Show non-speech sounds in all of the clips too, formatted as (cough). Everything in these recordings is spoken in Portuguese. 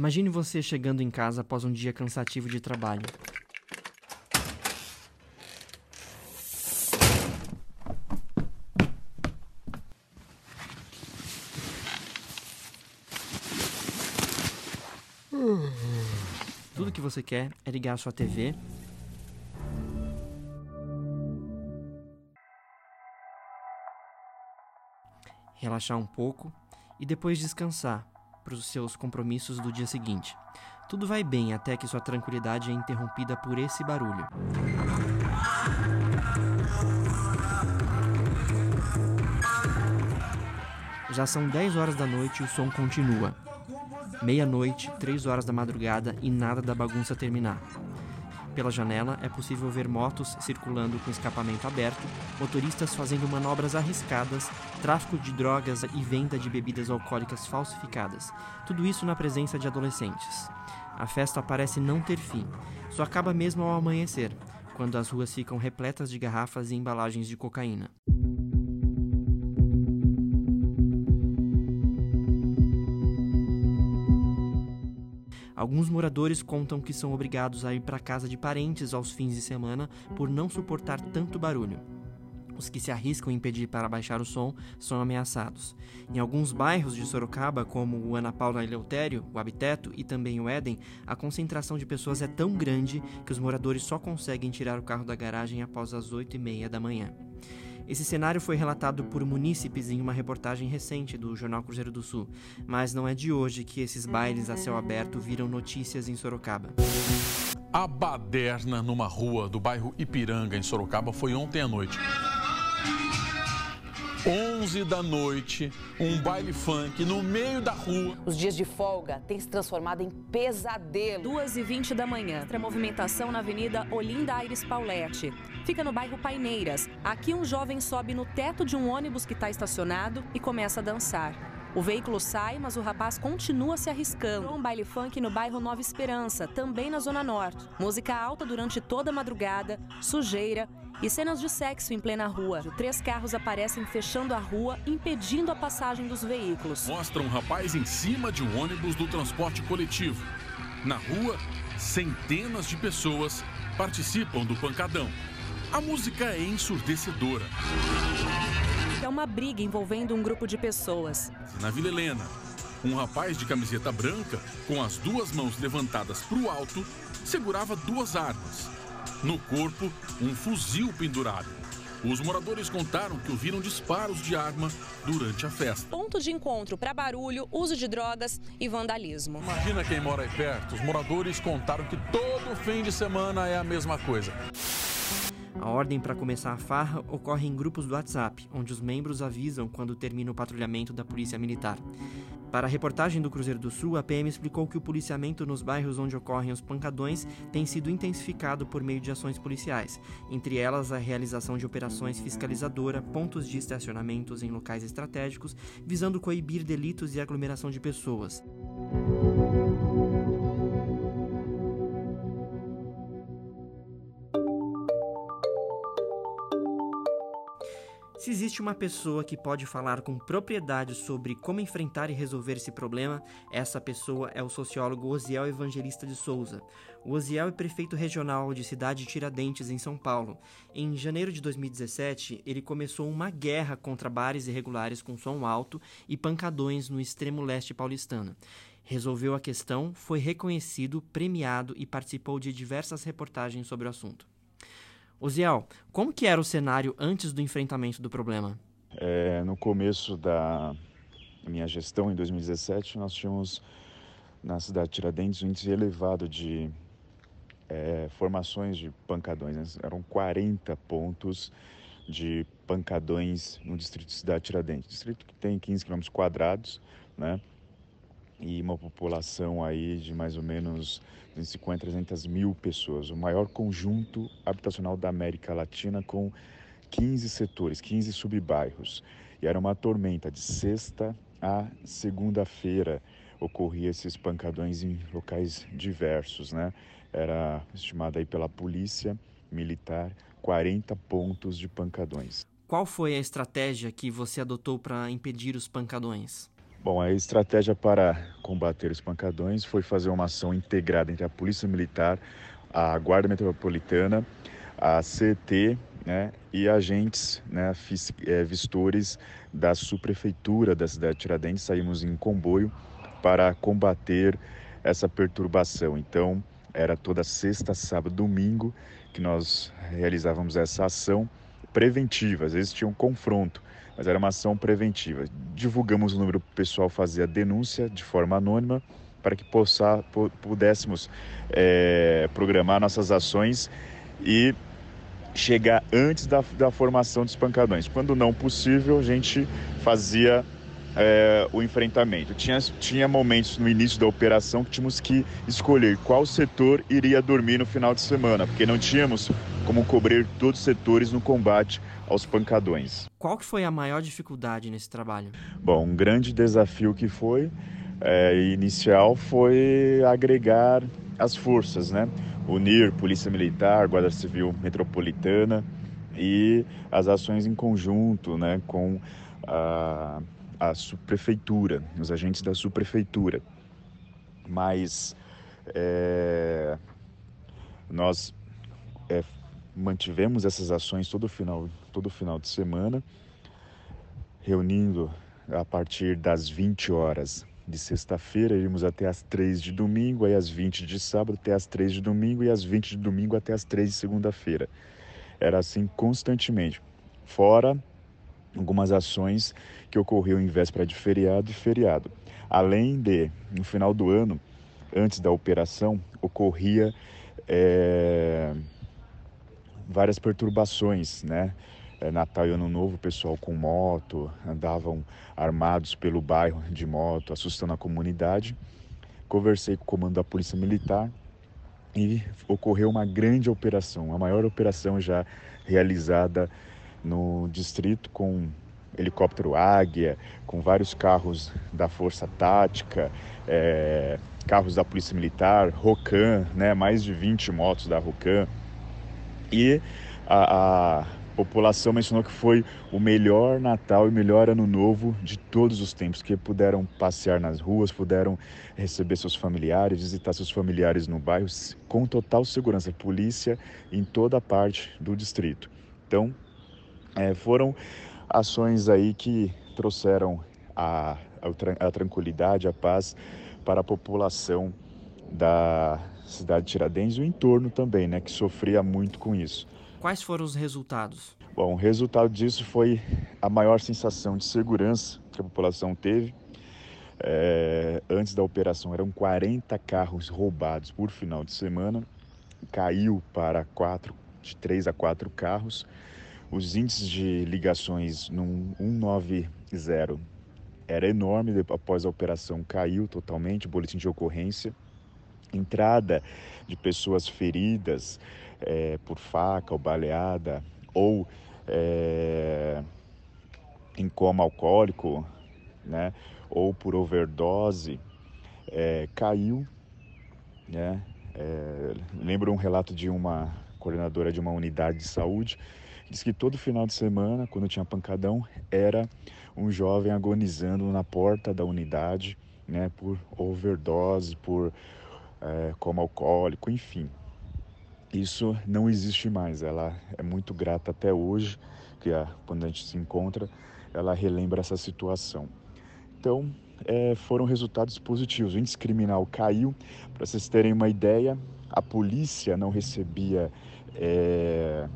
Imagine você chegando em casa após um dia cansativo de trabalho. Tudo que você quer é ligar sua TV relaxar um pouco e depois descansar para os seus compromissos do dia seguinte. Tudo vai bem até que sua tranquilidade é interrompida por esse barulho. Já são 10 horas da noite e o som continua. Meia-noite, 3 horas da madrugada e nada da bagunça terminar. Pela janela é possível ver motos circulando com escapamento aberto, motoristas fazendo manobras arriscadas, tráfico de drogas e venda de bebidas alcoólicas falsificadas. Tudo isso na presença de adolescentes. A festa parece não ter fim. Só acaba mesmo ao amanhecer, quando as ruas ficam repletas de garrafas e embalagens de cocaína. Alguns moradores contam que são obrigados a ir para casa de parentes aos fins de semana por não suportar tanto barulho. Os que se arriscam em pedir para baixar o som são ameaçados. Em alguns bairros de Sorocaba, como o Ana Paula Eleutério, o Habiteto e também o Éden, a concentração de pessoas é tão grande que os moradores só conseguem tirar o carro da garagem após as 8 e meia da manhã. Esse cenário foi relatado por munícipes em uma reportagem recente do Jornal Cruzeiro do Sul, mas não é de hoje que esses bailes a céu aberto viram notícias em Sorocaba. A baderna numa rua do bairro Ipiranga, em Sorocaba, foi ontem à noite. 11 da noite, um baile funk no meio da rua. Os dias de folga têm se transformado em pesadelo. 2 e 20 da manhã, a movimentação na Avenida Olinda Aires Paulette. Fica no bairro Paineiras. Aqui um jovem sobe no teto de um ônibus que está estacionado e começa a dançar. O veículo sai, mas o rapaz continua se arriscando. Um baile funk no bairro Nova Esperança, também na Zona Norte. Música alta durante toda a madrugada, sujeira e cenas de sexo em plena rua. Três carros aparecem fechando a rua, impedindo a passagem dos veículos. Mostra um rapaz em cima de um ônibus do transporte coletivo. Na rua, centenas de pessoas participam do pancadão. A música é ensurdecedora. É uma briga envolvendo um grupo de pessoas. Na Vila Helena, um rapaz de camiseta branca, com as duas mãos levantadas para o alto, segurava duas armas no corpo, um fuzil pendurado. Os moradores contaram que ouviram disparos de arma durante a festa. Ponto de encontro para barulho, uso de drogas e vandalismo. Imagina quem mora aí perto. Os moradores contaram que todo fim de semana é a mesma coisa. A ordem para começar a farra ocorre em grupos do WhatsApp, onde os membros avisam quando termina o patrulhamento da Polícia Militar. Para a reportagem do Cruzeiro do Sul, a PM explicou que o policiamento nos bairros onde ocorrem os pancadões tem sido intensificado por meio de ações policiais, entre elas a realização de operações fiscalizadora, pontos de estacionamentos em locais estratégicos, visando coibir delitos e aglomeração de pessoas. Se existe uma pessoa que pode falar com propriedade sobre como enfrentar e resolver esse problema, essa pessoa é o sociólogo Osiel Evangelista de Souza. O Osiel é prefeito regional de Cidade Tiradentes, em São Paulo. Em janeiro de 2017, ele começou uma guerra contra bares irregulares com som alto e pancadões no extremo leste paulistano resolveu a questão, foi reconhecido, premiado e participou de diversas reportagens sobre o assunto. Oziel, como que era o cenário antes do enfrentamento do problema? É, no começo da minha gestão, em 2017, nós tínhamos na cidade de Tiradentes um índice elevado de é, formações de pancadões. Né? Eram 40 pontos de pancadões no distrito de Cidade Tiradentes. Distrito que tem 15 km quadrados, né? E uma população aí de mais ou menos 250, 300 mil pessoas, o maior conjunto habitacional da América Latina com 15 setores, 15 subbairros. E era uma tormenta de sexta a segunda-feira ocorria esses pancadões em locais diversos, né? Era estimado aí pela polícia militar 40 pontos de pancadões. Qual foi a estratégia que você adotou para impedir os pancadões? Bom, a estratégia para combater os pancadões foi fazer uma ação integrada entre a Polícia Militar, a Guarda Metropolitana, a CT né, e agentes, né, é, vistores da subprefeitura da cidade de Tiradentes. Saímos em comboio para combater essa perturbação. Então, era toda sexta, sábado, domingo que nós realizávamos essa ação preventiva. Às vezes tinha um confronto, mas era uma ação preventiva. Divulgamos o número o pessoal fazia denúncia de forma anônima para que possa, pudéssemos é, programar nossas ações e chegar antes da, da formação dos pancadões. Quando não possível, a gente fazia é, o enfrentamento. Tinha, tinha momentos no início da operação que tínhamos que escolher qual setor iria dormir no final de semana, porque não tínhamos como cobrir todos os setores no combate aos pancadões. Qual que foi a maior dificuldade nesse trabalho? Bom, um grande desafio que foi é, inicial foi agregar as forças, né? Unir Polícia Militar, Guarda Civil Metropolitana e as ações em conjunto, né, com a a subprefeitura, os agentes da subprefeitura. Mas é, nós é, mantivemos essas ações todo final, todo final de semana, reunindo a partir das 20 horas de sexta-feira, iríamos até as 3 de domingo, aí às 20 de sábado até as 3 de domingo e às 20 de domingo até as 3 de segunda-feira. Era assim constantemente. Fora algumas ações que ocorreu em véspera de feriado e feriado. Além de, no final do ano, antes da operação, ocorria é, várias perturbações, né? É, Natal e Ano Novo, o pessoal com moto, andavam armados pelo bairro de moto, assustando a comunidade. Conversei com o comando da Polícia Militar e ocorreu uma grande operação, a maior operação já realizada no distrito com helicóptero Águia, com vários carros da Força Tática, é, carros da Polícia Militar, Rocan, né, mais de 20 motos da Rocan. E a, a população mencionou que foi o melhor Natal e melhor Ano Novo de todos os tempos, que puderam passear nas ruas, puderam receber seus familiares, visitar seus familiares no bairro com total segurança, polícia em toda parte do distrito. Então, é, foram ações aí que trouxeram a, a, a tranquilidade, a paz para a população da cidade de Tiradentes e o entorno também, né, que sofria muito com isso. Quais foram os resultados? Bom, o resultado disso foi a maior sensação de segurança que a população teve. É, antes da operação eram 40 carros roubados por final de semana, caiu para quatro, de 3 a 4 carros. Os índices de ligações no 190 era enorme, após a operação caiu totalmente, boletim de ocorrência. Entrada de pessoas feridas é, por faca ou baleada ou é, em coma alcoólico, né, ou por overdose, é, caiu. Né, é, lembro um relato de uma coordenadora de uma unidade de saúde Diz que todo final de semana, quando tinha pancadão, era um jovem agonizando na porta da unidade, né, por overdose, por é, coma alcoólico, enfim. Isso não existe mais. Ela é muito grata até hoje, que a, quando a gente se encontra, ela relembra essa situação. Então, é, foram resultados positivos. O índice criminal caiu. Para vocês terem uma ideia, a polícia não recebia é,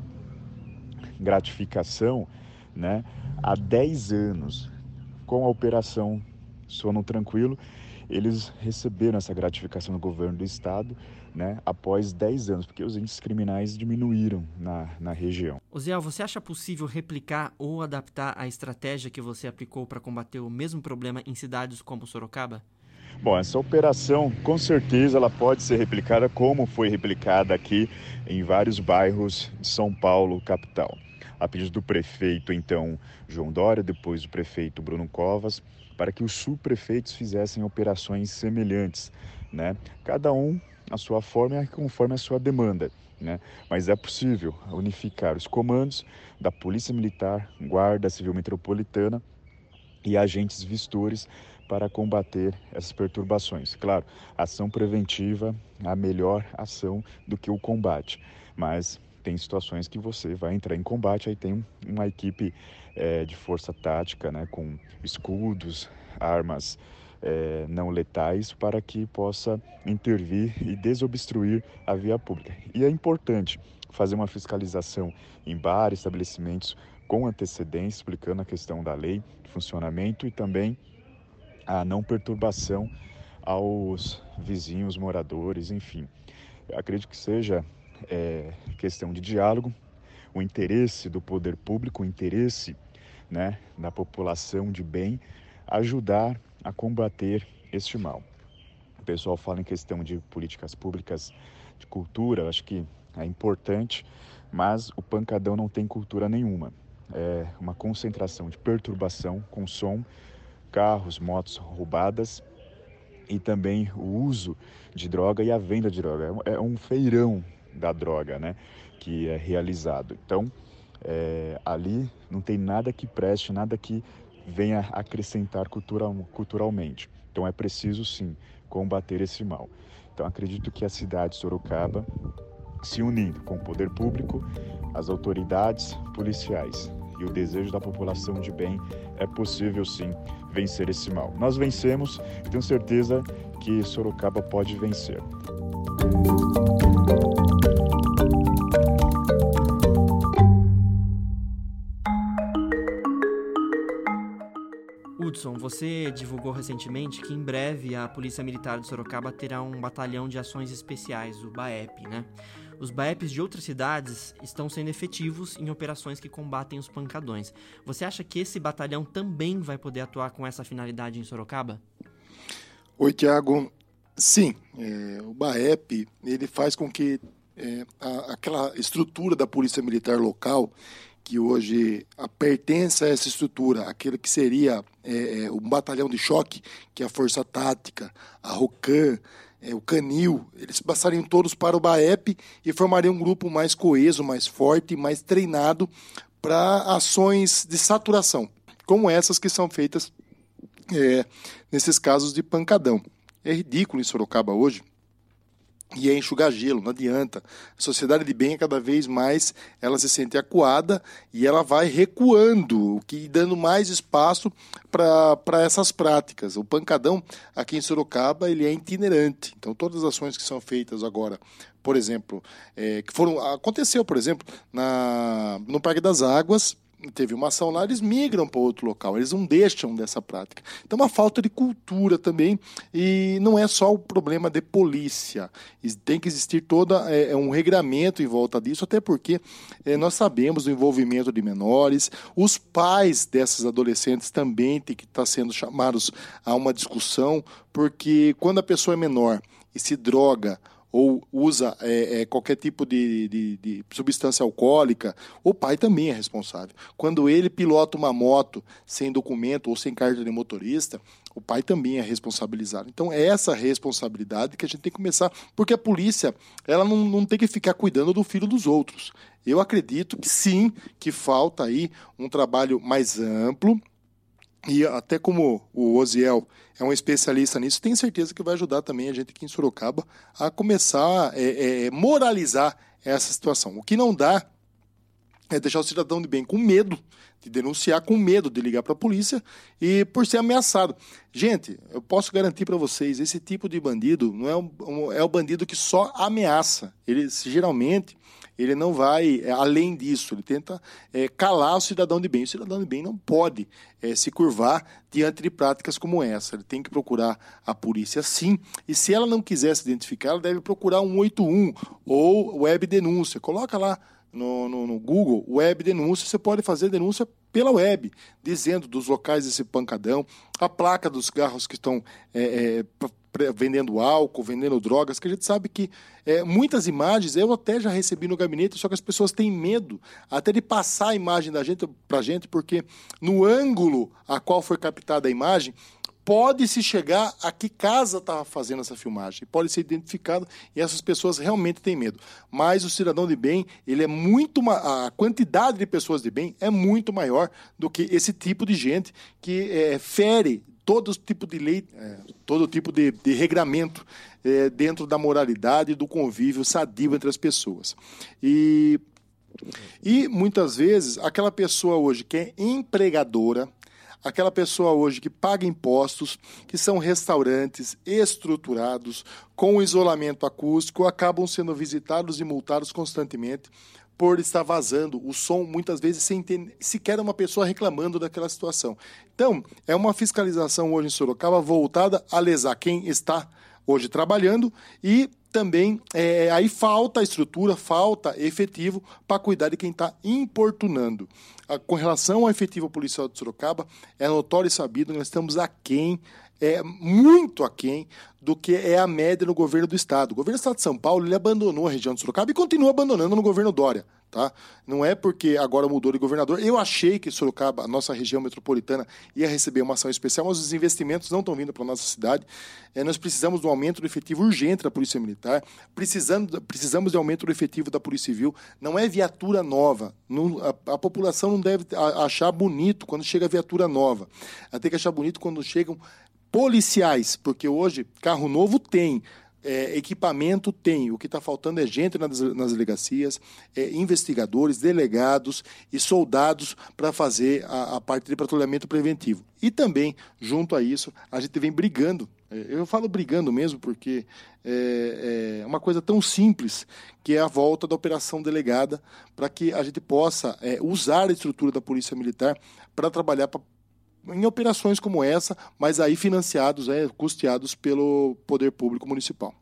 gratificação né, há 10 anos. Com a operação Sono Tranquilo, eles receberam essa gratificação do governo do estado né, após 10 anos, porque os índices criminais diminuíram na, na região. Oziel, você acha possível replicar ou adaptar a estratégia que você aplicou para combater o mesmo problema em cidades como Sorocaba? Bom, essa operação com certeza ela pode ser replicada como foi replicada aqui em vários bairros de São Paulo, capital a pedido do prefeito, então, João Dória, depois do prefeito Bruno Covas, para que os subprefeitos fizessem operações semelhantes, né? Cada um a sua forma e conforme a sua demanda, né? Mas é possível unificar os comandos da Polícia Militar, Guarda Civil Metropolitana e agentes vistores para combater essas perturbações. Claro, ação preventiva é a melhor ação do que o combate, mas tem situações que você vai entrar em combate, aí tem uma equipe é, de força tática, né, com escudos, armas é, não letais, para que possa intervir e desobstruir a via pública. E é importante fazer uma fiscalização em bares, estabelecimentos com antecedência, explicando a questão da lei, funcionamento e também a não perturbação aos vizinhos, moradores, enfim. Eu acredito que seja é, questão de diálogo, o interesse do poder público, o interesse né, da população de bem, ajudar a combater este mal. O pessoal fala em questão de políticas públicas de cultura, acho que é importante, mas o pancadão não tem cultura nenhuma. É uma concentração de perturbação com som, carros, motos roubadas e também o uso de droga e a venda de droga. É um feirão da droga, né, que é realizado. Então, é, ali não tem nada que preste, nada que venha acrescentar cultural, culturalmente. Então, é preciso sim combater esse mal. Então, acredito que a cidade de Sorocaba, se unindo com o poder público, as autoridades policiais e o desejo da população de bem, é possível sim vencer esse mal. Nós vencemos, tenho certeza que Sorocaba pode vencer. Hudson, você divulgou recentemente que em breve a Polícia Militar de Sorocaba terá um batalhão de ações especiais, o BAEP, né? Os BAEPs de outras cidades estão sendo efetivos em operações que combatem os pancadões. Você acha que esse batalhão também vai poder atuar com essa finalidade em Sorocaba? Oi, Tiago. Sim, é, o BAEP ele faz com que é, a, aquela estrutura da Polícia Militar local que hoje pertence a essa estrutura, aquele que seria é, é, um batalhão de choque, que é a Força Tática, a ROCAN, é, o Canil, eles passariam todos para o BAEP e formariam um grupo mais coeso, mais forte, mais treinado para ações de saturação, como essas que são feitas é, nesses casos de pancadão. É ridículo em Sorocaba hoje e é enxugar gelo, não adianta. A sociedade de bem, cada vez mais, ela se sente acuada e ela vai recuando, o que dando mais espaço para essas práticas. O pancadão, aqui em Sorocaba, ele é itinerante. Então, todas as ações que são feitas agora, por exemplo, é, que foram aconteceu, por exemplo, na, no Parque das Águas, teve uma ação lá, eles migram para outro local, eles não deixam dessa prática. Então, uma falta de cultura também, e não é só o problema de polícia, tem que existir todo é, é, um regramento em volta disso, até porque é, nós sabemos do envolvimento de menores, os pais dessas adolescentes também têm que estar tá sendo chamados a uma discussão, porque quando a pessoa é menor e se droga ou usa é, é, qualquer tipo de, de, de, substância alcoólica, o pai também é responsável. Quando ele pilota uma moto sem documento ou sem carta de motorista, o pai também é responsabilizado. Então é essa responsabilidade que a gente tem que começar, porque a polícia ela não, não tem que ficar cuidando do filho dos outros. Eu acredito que sim, que falta aí um trabalho mais amplo, e até como o Osiel é um especialista nisso, tenho certeza que vai ajudar também a gente aqui em Sorocaba a começar a é, é, moralizar essa situação. O que não dá é deixar o cidadão de bem com medo de denunciar, com medo de ligar para a polícia e por ser ameaçado. Gente, eu posso garantir para vocês, esse tipo de bandido não é, um, é o bandido que só ameaça. Ele geralmente ele não vai é, além disso, ele tenta é, calar o cidadão de bem. O cidadão de bem não pode é, se curvar diante de práticas como essa. Ele tem que procurar a polícia sim, e se ela não quiser se identificar, ela deve procurar um 81 ou web denúncia. Coloca lá no, no, no, Google, web denúncia, você pode fazer denúncia pela web, dizendo dos locais desse pancadão, a placa dos carros que estão é, é, vendendo álcool, vendendo drogas, que a gente sabe que é, muitas imagens eu até já recebi no gabinete, só que as pessoas têm medo até de passar a imagem da gente para a gente, porque no ângulo a qual foi captada a imagem, pode-se chegar a que casa estava fazendo essa filmagem. Pode ser identificado e essas pessoas realmente têm medo. Mas o cidadão de bem, ele é muito a quantidade de pessoas de bem é muito maior do que esse tipo de gente que é, fere todo tipo de lei, é, todo tipo de, de regramento é, dentro da moralidade e do convívio sadio entre as pessoas. E, e muitas vezes aquela pessoa hoje que é empregadora, aquela pessoa hoje que paga impostos, que são restaurantes estruturados, com isolamento acústico, acabam sendo visitados e multados constantemente por estar vazando o som, muitas vezes sem ter sequer uma pessoa reclamando daquela situação. Então, é uma fiscalização hoje em Sorocaba voltada a lesar quem está hoje trabalhando e também é, aí falta estrutura, falta efetivo para cuidar de quem está importunando. Com relação ao efetivo policial de Sorocaba, é notório e sabido, nós estamos aquém é muito aquém do que é a média no governo do estado. O governo do estado de São Paulo ele abandonou a região de Sorocaba e continua abandonando no governo Dória. Tá? Não é porque agora mudou de governador. Eu achei que Sorocaba, a nossa região metropolitana, ia receber uma ação especial, mas os investimentos não estão vindo para a nossa cidade. É, nós precisamos de um aumento do efetivo urgente da Polícia Militar, precisando, precisamos de aumento do efetivo da Polícia Civil. Não é viatura nova. Não, a, a, população não deve achar bonito quando chega viatura nova. Ela tem que achar bonito quando chegam policiais, porque hoje carro novo tem, é, equipamento tem, o que está faltando é gente nas, nas delegacias, é, investigadores, delegados e soldados para fazer a, a, parte de patrulhamento preventivo. E também, junto a isso, a gente vem brigando. Eu falo brigando mesmo porque é, é uma coisa tão simples que é a volta da operação delegada para que a gente possa é, usar a estrutura da Polícia Militar para trabalhar para em operações como essa, mas aí financiados, é, custeados pelo poder público municipal.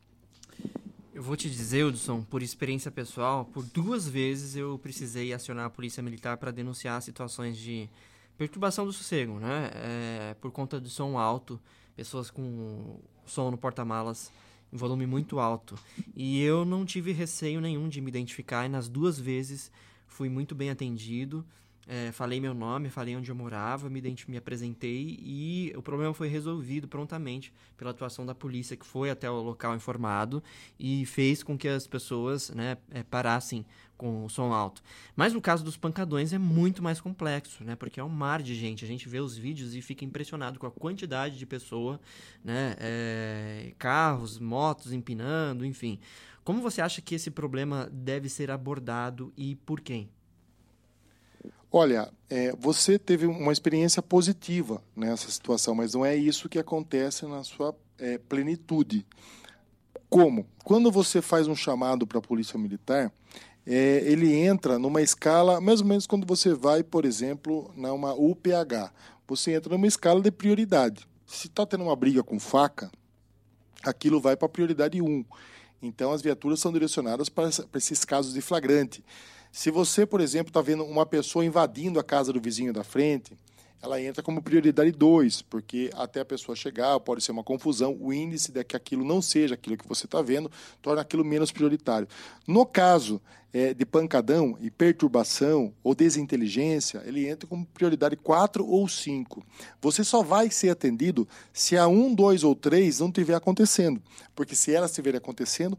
Eu vou te dizer, Hudson, por experiência pessoal, por duas vezes eu precisei acionar a polícia militar para denunciar situações de perturbação do sossego, né? É, por conta do som alto, pessoas com som no porta-malas em volume muito alto. E eu não tive receio nenhum de me identificar e nas duas vezes fui muito bem atendido. É, falei meu nome, falei onde eu morava, me, me apresentei e o problema foi resolvido prontamente pela atuação da polícia que foi até o local informado e fez com que as pessoas né, é, parassem com o som alto. Mas no caso dos pancadões é muito mais complexo, né? Porque é um mar de gente. A gente vê os vídeos e fica impressionado com a quantidade de pessoa, né? É, carros, motos empinando, enfim. Como você acha que esse problema deve ser abordado e por quem? Olha, é, você teve uma experiência positiva nessa situação, mas não é isso que acontece na sua é, plenitude. Como? Quando você faz um chamado para a Polícia Militar, é, ele entra numa escala, mais ou menos quando você vai, por exemplo, numa UPH. Você entra numa escala de prioridade. Se está tendo uma briga com faca, aquilo vai para a prioridade 1. Então, as viaturas são direcionadas para esses casos de flagrante. Se você, por exemplo, está vendo uma pessoa invadindo a casa do vizinho da frente, ela entra como prioridade 2, porque até a pessoa chegar pode ser uma confusão, o índice de que aquilo não seja aquilo que você está vendo torna aquilo menos prioritário. No caso é, de pancadão e perturbação ou desinteligência, ele entra como prioridade 4 ou 5. Você só vai ser atendido se a 1, 2 ou 3 não estiver acontecendo, porque se elas estiverem acontecendo,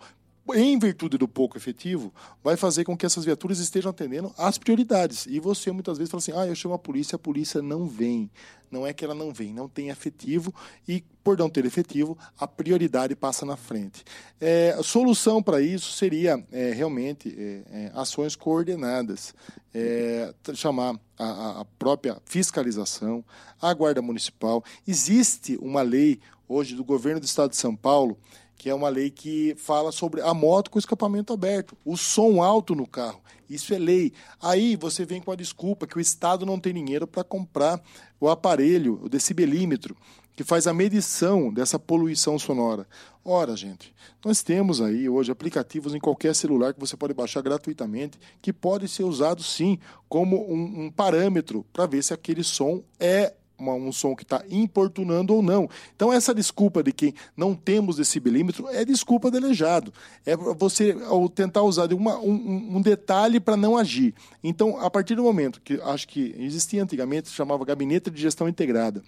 em virtude do pouco efetivo, vai fazer com que essas viaturas estejam atendendo às prioridades. E você muitas vezes fala assim: ah, eu chamo a polícia, a polícia não vem. Não é que ela não vem, não tem efetivo e, por não ter efetivo, a prioridade passa na frente. É, a solução para isso seria é, realmente é, é ações coordenadas, é, chamar a, a própria fiscalização, a Guarda Municipal. Existe uma lei hoje do governo do Estado de São Paulo que é uma lei que fala sobre a moto com escapamento aberto, o som alto no carro. Isso é lei. Aí você vem com a desculpa que o Estado não tem dinheiro para comprar o aparelho, o decibelímetro, que faz a medição dessa poluição sonora. Ora, gente, nós temos aí hoje aplicativos em qualquer celular que você pode baixar gratuitamente, que pode ser usado sim como um, um parâmetro para ver se aquele som é uma, um som que está importunando ou não. Então, essa desculpa de que não temos decibelímetro é desculpa delejado. É você ao tentar usar uma, um, um detalhe para não agir. Então, a partir do momento que acho que existia antigamente, chamava Gabinete de Gestão Integrada,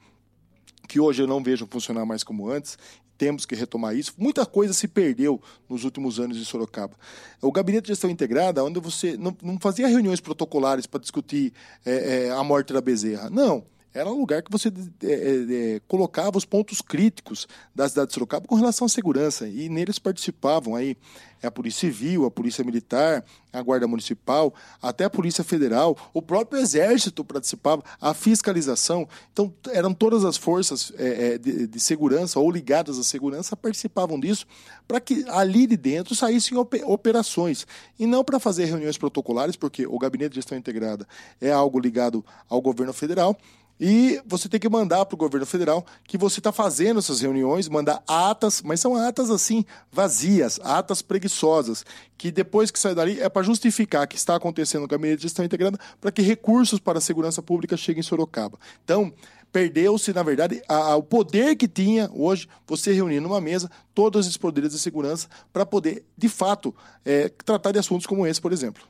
que hoje eu não vejo funcionar mais como antes, temos que retomar isso. Muita coisa se perdeu nos últimos anos em Sorocaba. O Gabinete de Gestão Integrada, onde você não, não fazia reuniões protocolares para discutir é, é, a morte da Bezerra. Não era um lugar que você é, é, colocava os pontos críticos da cidade de Sorocaba com relação à segurança. E neles participavam aí a Polícia Civil, a Polícia Militar, a Guarda Municipal, até a Polícia Federal, o próprio Exército participava, a fiscalização. Então, eram todas as forças é, de, de, segurança ou ligadas à segurança participavam disso para que ali de dentro saíssem operações. E não para fazer reuniões protocolares, porque o Gabinete de Gestão Integrada é algo ligado ao governo federal, e você tem que mandar para o governo federal que você está fazendo essas reuniões, mandar atas, mas são atas assim, vazias, atas preguiçosas, que depois que sai dali é para justificar que está acontecendo no gabinete de gestão integrada para que recursos para a segurança pública cheguem em Sorocaba. Então, perdeu-se, na verdade, a, a, o poder que tinha hoje você reunir numa mesa todos esses poderes de segurança para poder, de fato, é, tratar de assuntos como esse, por exemplo.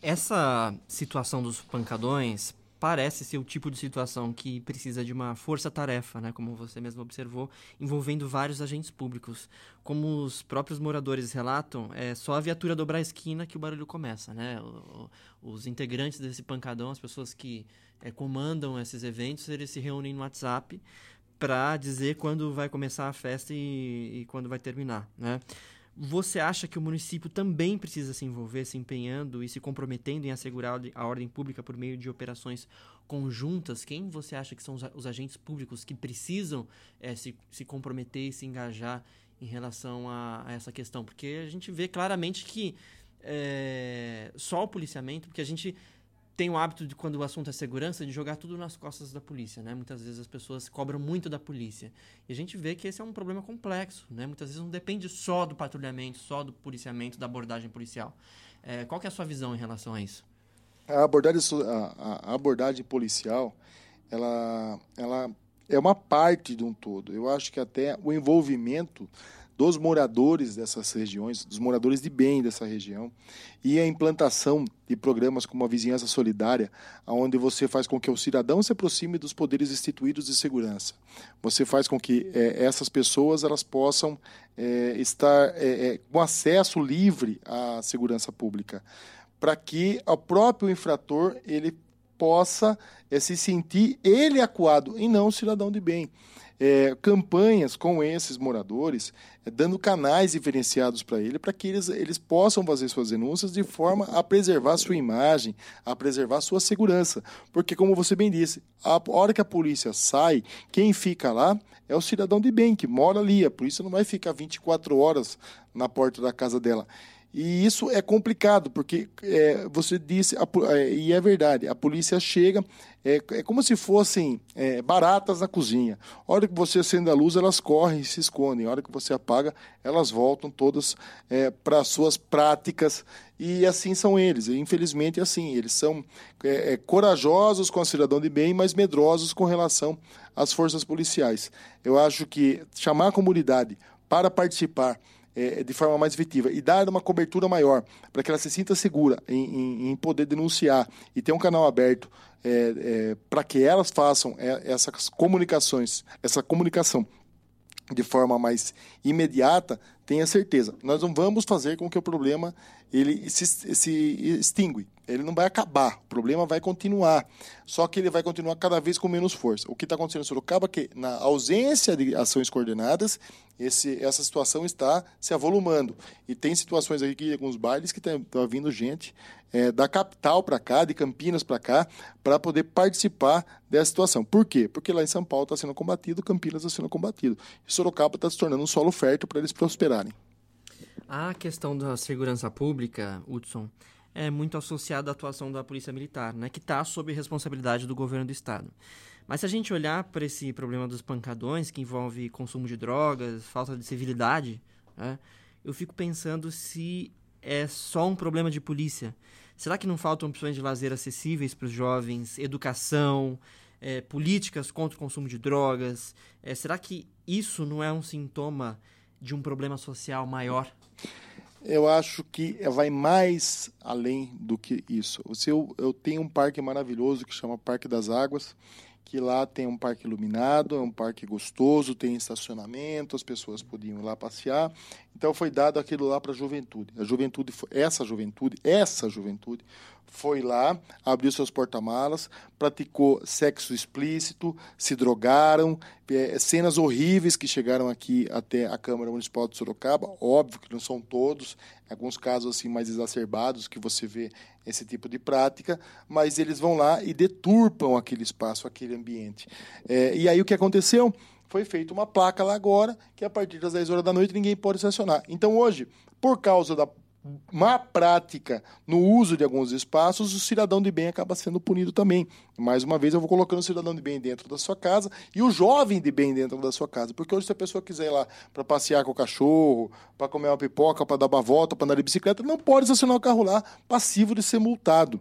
Essa situação dos pancadões parece ser o tipo de situação que precisa de uma força-tarefa, né, como você mesmo observou, envolvendo vários agentes públicos. Como os próprios moradores relatam, é só a viatura dobrar a esquina que o barulho começa. Né? O, os integrantes desse pancadão, as pessoas que é, comandam esses eventos, eles se reúnem no WhatsApp para dizer quando vai começar a festa e, e quando vai terminar. Né? Você acha que o município também precisa se envolver, se empenhando e se comprometendo em assegurar a ordem pública por meio de operações conjuntas? Quem você acha que são os, agentes públicos que precisam é, se, se comprometer e se engajar em relação a, a, essa questão? Porque a gente vê claramente que é, só o policiamento, porque a gente tem o hábito de, quando o assunto é segurança, de jogar tudo nas costas da polícia, né? Muitas vezes as pessoas cobram muito da polícia. E a gente vê que esse é um problema complexo, né? Muitas vezes não depende só do patrulhamento, só do policiamento, da abordagem policial. É, qual é a sua visão em relação a isso? A abordagem, a, a abordagem policial, ela, ela é uma parte de um todo. Eu acho que até o envolvimento dos moradores dessas regiões, dos moradores de bem dessa região, e a implantação de programas como a vizinhança solidária, onde você faz com que o cidadão se aproxime dos poderes instituídos de segurança. Você faz com que é, essas pessoas elas possam é, estar é, com acesso livre à segurança pública, para que o próprio infrator ele possa se sentir ele acuado e não o cidadão de bem é, campanhas com esses moradores, é, dando canais diferenciados para ele, para que eles, eles possam fazer suas denúncias de forma a preservar sua imagem, a preservar sua segurança. Porque, como você bem disse, a hora que a polícia sai, quem fica lá é o cidadão de bem, que mora ali. A polícia não vai ficar 24 horas na porta da casa dela. E isso é complicado, porque é, você disse, a, é, e é verdade, a polícia chega, é, é como se fossem é, baratas na cozinha. A hora que você acende a luz, elas correm e se escondem. A hora que você apaga, elas voltam todas é, para suas práticas. E assim são eles. Infelizmente, é assim. Eles são corajosos com a cidadão de bem, mas medrosos com relação às forças policiais. Eu acho que chamar a comunidade para participar é, de forma mais efetiva e dar uma cobertura maior para que ela se sinta segura em, em, em, poder denunciar e ter um canal aberto é, é, para que elas façam é, essas comunicações, essa comunicação de forma mais imediata, tenha certeza. Nós não vamos fazer com que o problema ele se, se extingue. Ele não vai acabar. O problema vai continuar. Só que ele vai continuar cada vez com menos força. O que está acontecendo em Sorocaba é que, na ausência de ações coordenadas, esse, essa situação está se avolumando. E tem situações aqui, alguns bailes, que está tá vindo gente é, da capital para cá, de Campinas para cá, para poder participar dessa situação. Por quê? Porque lá em São Paulo está sendo combatido, Campinas está sendo combatido. E Sorocaba está se tornando um solo fértil para eles prosperarem. A questão da segurança pública, Hudson, é muito associada à atuação da Polícia Militar, né, que está sob responsabilidade do governo do Estado. Mas se a gente olhar para esse problema dos pancadões, que envolve consumo de drogas, falta de civilidade, né, eu fico pensando se é só um problema de polícia. Será que não faltam opções de lazer acessíveis para os jovens, educação, é, políticas contra o consumo de drogas? É, será que isso não é um sintoma de um problema social maior? Eu acho que vai mais além do que isso. Eu, eu tenho um parque maravilhoso que chama Parque das Águas, que lá tem um parque iluminado, é um parque gostoso, tem estacionamento, as pessoas podiam ir lá passear. Então foi dado aquilo lá para a juventude. A juventude, essa juventude, essa juventude foi lá, abriu seus porta-malas, praticou sexo explícito, se drogaram, é, cenas horríveis que chegaram aqui até a Câmara Municipal de Sorocaba, óbvio que não são todos, alguns casos assim mais exacerbados que você vê esse tipo de prática, mas eles vão lá e deturpam aquele espaço, aquele ambiente. É, e aí o que aconteceu? Foi feita uma placa lá agora, que a partir das 10 horas da noite ninguém pode estacionar. Então hoje, por causa da má prática no uso de alguns espaços, o cidadão de bem acaba sendo punido também. Mais uma vez, eu vou colocando o cidadão de bem dentro da sua casa e o jovem de bem dentro da sua casa. Porque hoje, se a pessoa quiser ir lá para passear com o cachorro, para comer uma pipoca, para dar uma volta, para andar de bicicleta, não pode estacionar o carro lá, passivo de ser multado.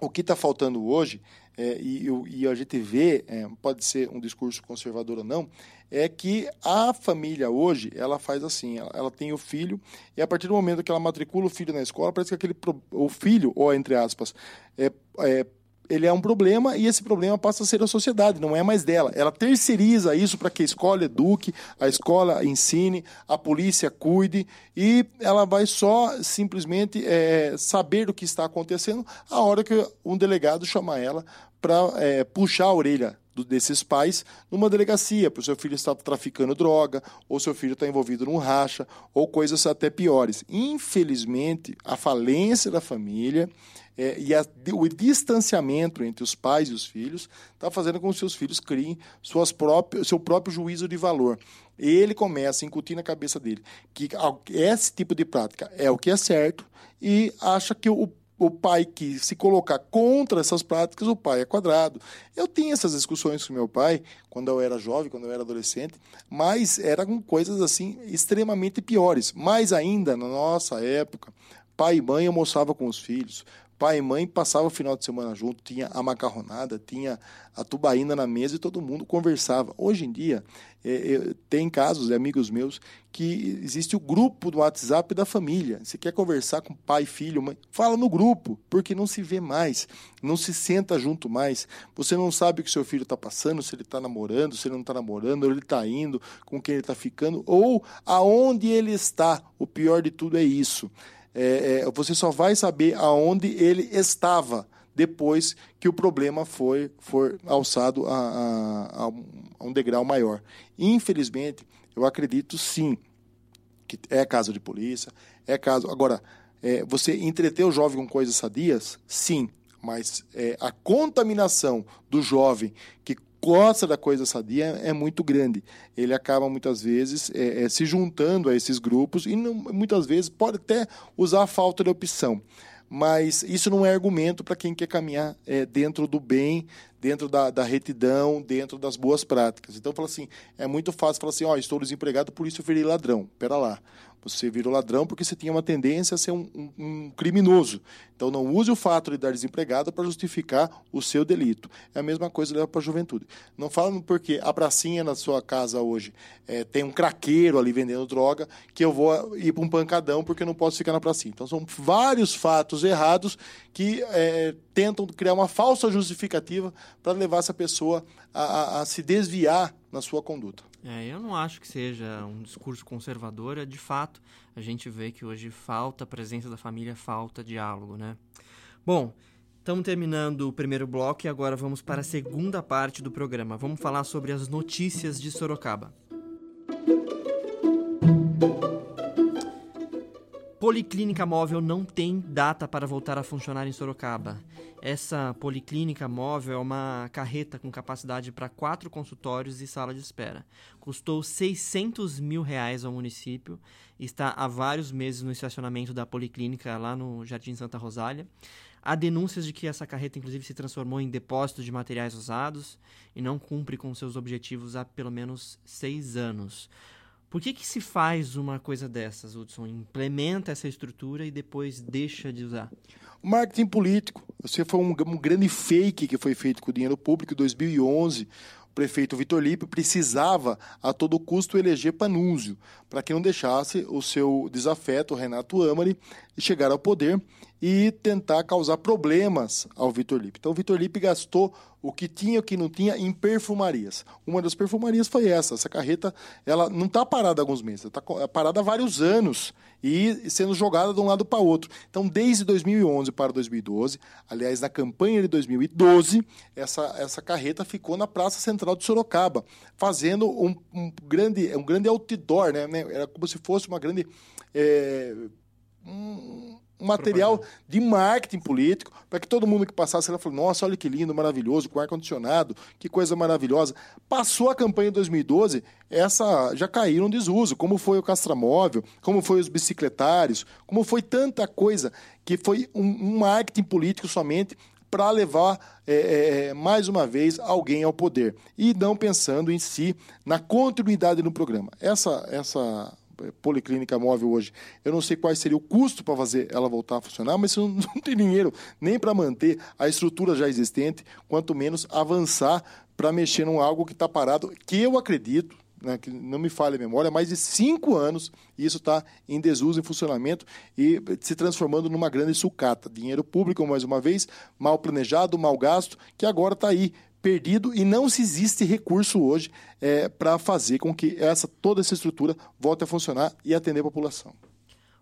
O que está faltando hoje, é, e, e, a gente vê, é, pode ser um discurso conservador ou não, é que a família hoje, ela faz assim, ela, ela, tem o filho, e a partir do momento que ela matricula o filho na escola, parece que aquele, o filho, ou entre aspas, é, é ele é um problema e esse problema passa a ser a sociedade, não é mais dela. Ela terceiriza isso para que a escola eduque, a escola ensine, a polícia cuide e ela vai só simplesmente é, saber do que está acontecendo a hora que um delegado chama ela para é, puxar a orelha desses pais numa delegacia, porque o seu filho está traficando droga, ou seu filho está envolvido num racha, ou coisas até piores. Infelizmente, a falência da família é, e a, o distanciamento entre os pais e os filhos está fazendo com que os seus filhos criem suas próprias, seu próprio juízo de valor. Ele começa a incutir na cabeça dele que esse tipo de prática é o que é certo e acha que o o pai que se colocar contra essas práticas, o pai é quadrado. Eu tinha essas discussões com meu pai quando eu era jovem, quando eu era adolescente, mas eram coisas assim extremamente piores. Mais ainda, na nossa época, pai e mãe almoçavam com os filhos, pai e mãe passavam o final de semana junto, tinha a macarronada, tinha a tubaína na mesa e todo mundo conversava. Hoje em dia, é, é, tem casos amigos meus que existe o grupo do WhatsApp da família. Você quer conversar com pai, filho, mãe? Fala no grupo, porque não se vê mais, não se senta junto mais. Você não sabe o que seu filho está passando, se ele está namorando, se ele não está namorando, ele está indo, com quem ele está ficando, ou aonde ele está. O pior de tudo é isso é, é, você só vai saber aonde ele estava depois que o problema foi, foi alçado a, a, a um degrau maior. Infelizmente, eu acredito sim que é caso de polícia, é caso. Agora, é, você entreter o jovem com coisas sadias? Sim, mas é, a contaminação do jovem que gosta da coisa sadia é muito grande. Ele acaba muitas vezes é, é, se juntando a esses grupos e não, muitas vezes pode até usar a falta de opção. Mas isso não é argumento para quem quer caminhar é, dentro do bem, dentro da, da, retidão, dentro das boas práticas. Então, fala assim, é muito fácil falar assim, ó, oh, estou desempregado, por isso eu virei ladrão. Pera lá. Você virou ladrão porque você tinha uma tendência a ser um, um, um criminoso. Então não use o fato de dar desempregado para justificar o seu delito. É a mesma coisa leva para a juventude. Não fala porque a pracinha na sua casa hoje é, tem um craqueiro ali vendendo droga que eu vou ir para um pancadão porque não posso ficar na pracinha. Então são vários fatos errados que é, tentam criar uma falsa justificativa para levar essa pessoa a, a, a se desviar na sua conduta. É, eu não acho que seja um discurso conservador. É, de fato, a gente vê que hoje falta a presença da família, falta diálogo, né? Bom, estamos terminando o primeiro bloco e agora vamos para a segunda parte do programa. Vamos falar sobre as notícias de Sorocaba. Policlínica móvel não tem data para voltar a funcionar em Sorocaba. Essa policlínica móvel é uma carreta com capacidade para quatro consultórios e sala de espera. Custou 600 mil reais ao município. Está há vários meses no estacionamento da policlínica lá no Jardim Santa Rosália. Há denúncias de que essa carreta, inclusive, se transformou em depósito de materiais usados e não cumpre com seus objetivos há pelo menos seis anos. Por que, que se faz uma coisa dessas, Hudson? Implementa essa estrutura e depois deixa de usar? Marketing político. Você foi um, um grande fake que foi feito com o dinheiro público em 2011 o prefeito Vitor Lipe precisava a todo custo eleger Panúzio, para que não deixasse o seu desafeto, Renato Amari, chegar ao poder e tentar causar problemas ao Vitor Lipe. Então o Vitor Lipe gastou o que tinha e o que não tinha em perfumarias. Uma das perfumarias foi essa. Essa carreta ela não está parada há alguns meses, está é parada há vários anos e sendo jogada de um lado para outro. Então, desde 2011 para 2012, aliás, na campanha de 2012, essa, essa carreta ficou na Praça Central de Sorocaba, fazendo um, um grande, um grande outdoor, né? Era como se fosse uma grande. É, um, um material de marketing político, para que todo mundo que passasse ela falou: nossa, olha que lindo, maravilhoso, com ar-condicionado, que coisa maravilhosa. Passou a campanha em 2012, essa já caíram desuso, como foi o castramóvel, como foi os bicicletários, como foi tanta coisa que foi um, um marketing político somente para levar é, é, mais uma vez alguém ao poder e não pensando em si na continuidade do programa. Essa essa policlínica móvel hoje. Eu não sei qual seria o custo para fazer ela voltar a funcionar, mas não, (laughs) não tem dinheiro nem para manter a estrutura já existente, quanto menos avançar para mexer em algo que está parado, que eu acredito, né, que não me falha a memória, mais de cinco anos isso está em desuso, em funcionamento e se transformando numa grande sucata. Dinheiro público, mais uma vez, mal planejado, mal gasto, que agora está aí perdido e não se existe recurso hoje é, para fazer com que essa toda essa estrutura volte a funcionar e atender a população.